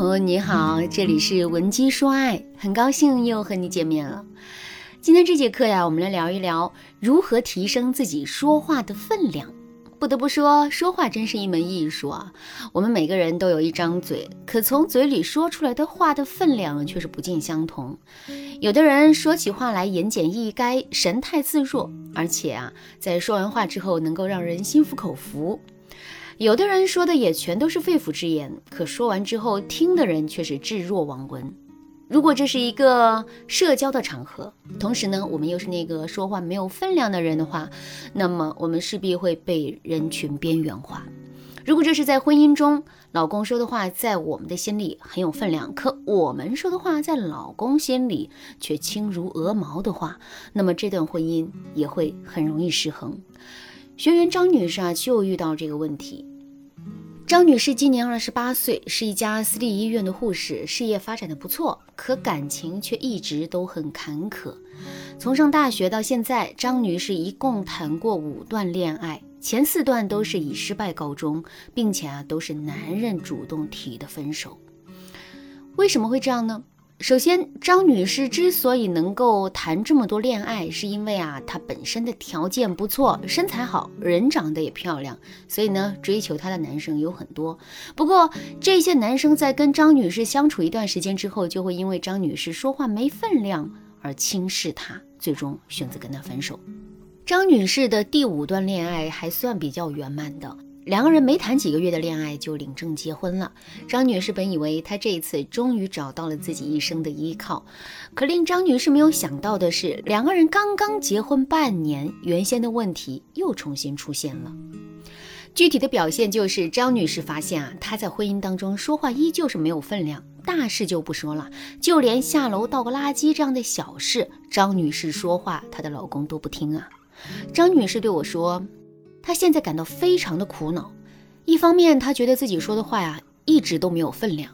朋友你好，这里是文姬说爱，很高兴又和你见面了。今天这节课呀，我们来聊一聊如何提升自己说话的分量。不得不说，说话真是一门艺术啊。我们每个人都有一张嘴，可从嘴里说出来的话的分量却是不尽相同。有的人说起话来言简意赅，神态自若，而且啊，在说完话之后能够让人心服口服。有的人说的也全都是肺腑之言，可说完之后听的人却是置若罔闻。如果这是一个社交的场合，同时呢，我们又是那个说话没有分量的人的话，那么我们势必会被人群边缘化。如果这是在婚姻中，老公说的话在我们的心里很有分量，可我们说的话在老公心里却轻如鹅毛的话，那么这段婚姻也会很容易失衡。学员张女士啊，就遇到这个问题。张女士今年二十八岁，是一家私立医院的护士，事业发展的不错，可感情却一直都很坎坷。从上大学到现在，张女士一共谈过五段恋爱，前四段都是以失败告终，并且啊都是男人主动提的分手。为什么会这样呢？首先，张女士之所以能够谈这么多恋爱，是因为啊，她本身的条件不错，身材好，人长得也漂亮，所以呢，追求她的男生有很多。不过，这些男生在跟张女士相处一段时间之后，就会因为张女士说话没分量而轻视她，最终选择跟她分手。张女士的第五段恋爱还算比较圆满的。两个人没谈几个月的恋爱就领证结婚了。张女士本以为她这一次终于找到了自己一生的依靠，可令张女士没有想到的是，两个人刚刚结婚半年，原先的问题又重新出现了。具体的表现就是，张女士发现啊，她在婚姻当中说话依旧是没有分量，大事就不说了，就连下楼倒个垃圾这样的小事，张女士说话，她的老公都不听啊。张女士对我说。她现在感到非常的苦恼，一方面她觉得自己说的话呀一直都没有分量，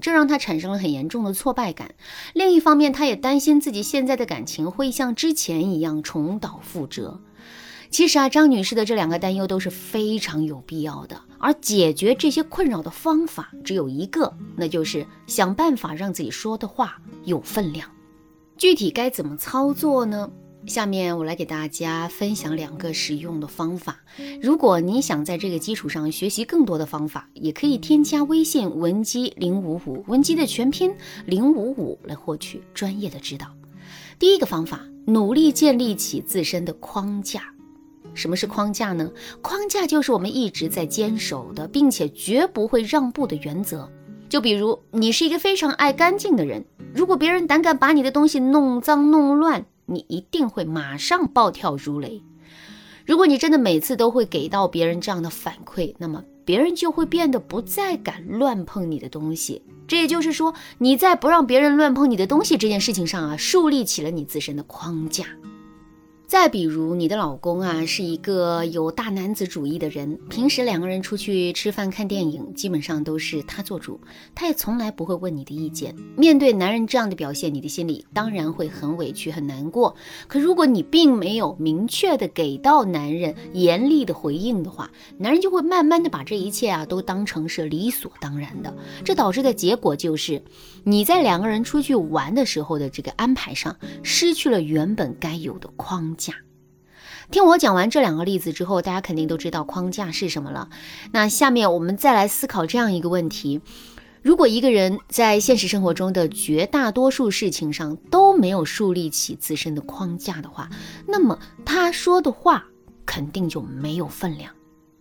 这让她产生了很严重的挫败感；另一方面，她也担心自己现在的感情会像之前一样重蹈覆辙。其实啊，张女士的这两个担忧都是非常有必要的，而解决这些困扰的方法只有一个，那就是想办法让自己说的话有分量。具体该怎么操作呢？下面我来给大家分享两个实用的方法。如果你想在这个基础上学习更多的方法，也可以添加微信文姬零五五，文姬的全拼零五五来获取专业的指导。第一个方法，努力建立起自身的框架。什么是框架呢？框架就是我们一直在坚守的，并且绝不会让步的原则。就比如你是一个非常爱干净的人，如果别人胆敢把你的东西弄脏弄乱，你一定会马上暴跳如雷。如果你真的每次都会给到别人这样的反馈，那么别人就会变得不再敢乱碰你的东西。这也就是说，你在不让别人乱碰你的东西这件事情上啊，树立起了你自身的框架。再比如，你的老公啊是一个有大男子主义的人，平时两个人出去吃饭、看电影，基本上都是他做主，他也从来不会问你的意见。面对男人这样的表现，你的心里当然会很委屈、很难过。可如果你并没有明确的给到男人严厉的回应的话，男人就会慢慢的把这一切啊都当成是理所当然的。这导致的结果就是，你在两个人出去玩的时候的这个安排上，失去了原本该有的框。架，听我讲完这两个例子之后，大家肯定都知道框架是什么了。那下面我们再来思考这样一个问题：如果一个人在现实生活中的绝大多数事情上都没有树立起自身的框架的话，那么他说的话肯定就没有分量。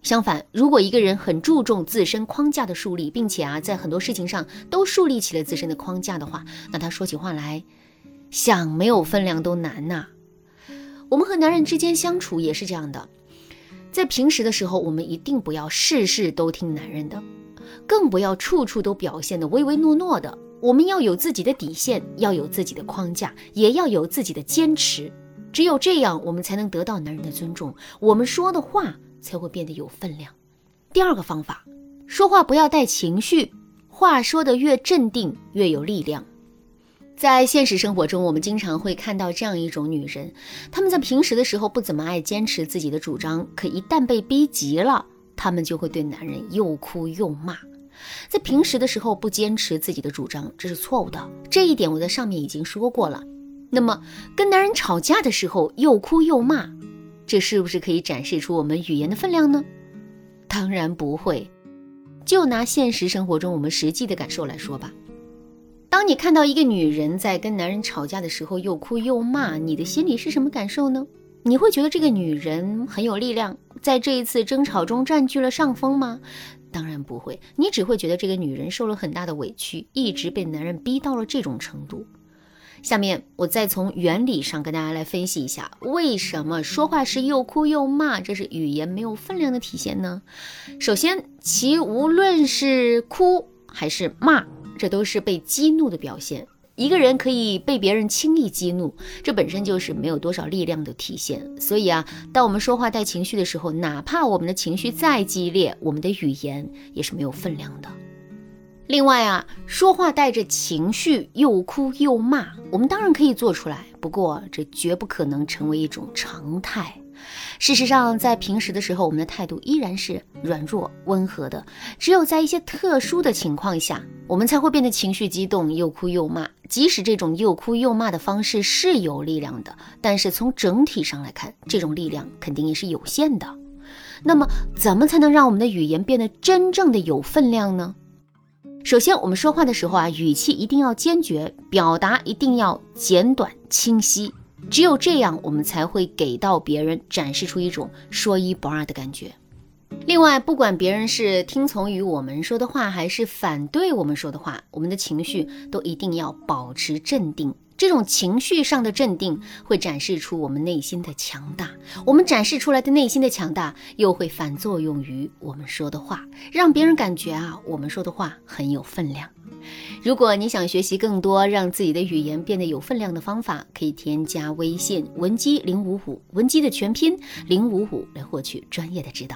相反，如果一个人很注重自身框架的树立，并且啊在很多事情上都树立起了自身的框架的话，那他说起话来想没有分量都难呐。我们和男人之间相处也是这样的，在平时的时候，我们一定不要事事都听男人的，更不要处处都表现的唯唯诺诺的。我们要有自己的底线，要有自己的框架，也要有自己的坚持。只有这样，我们才能得到男人的尊重，我们说的话才会变得有分量。第二个方法，说话不要带情绪，话说的越镇定，越有力量。在现实生活中，我们经常会看到这样一种女人，她们在平时的时候不怎么爱坚持自己的主张，可一旦被逼急了，她们就会对男人又哭又骂。在平时的时候不坚持自己的主张，这是错误的。这一点我在上面已经说过了。那么跟男人吵架的时候又哭又骂，这是不是可以展示出我们语言的分量呢？当然不会。就拿现实生活中我们实际的感受来说吧。当你看到一个女人在跟男人吵架的时候又哭又骂，你的心里是什么感受呢？你会觉得这个女人很有力量，在这一次争吵中占据了上风吗？当然不会，你只会觉得这个女人受了很大的委屈，一直被男人逼到了这种程度。下面我再从原理上跟大家来分析一下，为什么说话时又哭又骂，这是语言没有分量的体现呢？首先，其无论是哭还是骂，这都是被激怒的表现。一个人可以被别人轻易激怒，这本身就是没有多少力量的体现。所以啊，当我们说话带情绪的时候，哪怕我们的情绪再激烈，我们的语言也是没有分量的。另外啊，说话带着情绪，又哭又骂，我们当然可以做出来，不过这绝不可能成为一种常态。事实上，在平时的时候，我们的态度依然是软弱温和的，只有在一些特殊的情况下，我们才会变得情绪激动，又哭又骂。即使这种又哭又骂的方式是有力量的，但是从整体上来看，这种力量肯定也是有限的。那么，怎么才能让我们的语言变得真正的有分量呢？首先，我们说话的时候啊，语气一定要坚决，表达一定要简短清晰。只有这样，我们才会给到别人展示出一种说一不二的感觉。另外，不管别人是听从于我们说的话，还是反对我们说的话，我们的情绪都一定要保持镇定。这种情绪上的镇定会展示出我们内心的强大，我们展示出来的内心的强大又会反作用于我们说的话，让别人感觉啊，我们说的话很有分量。如果你想学习更多让自己的语言变得有分量的方法，可以添加微信文姬零五五，文姬的全拼零五五来获取专业的指导。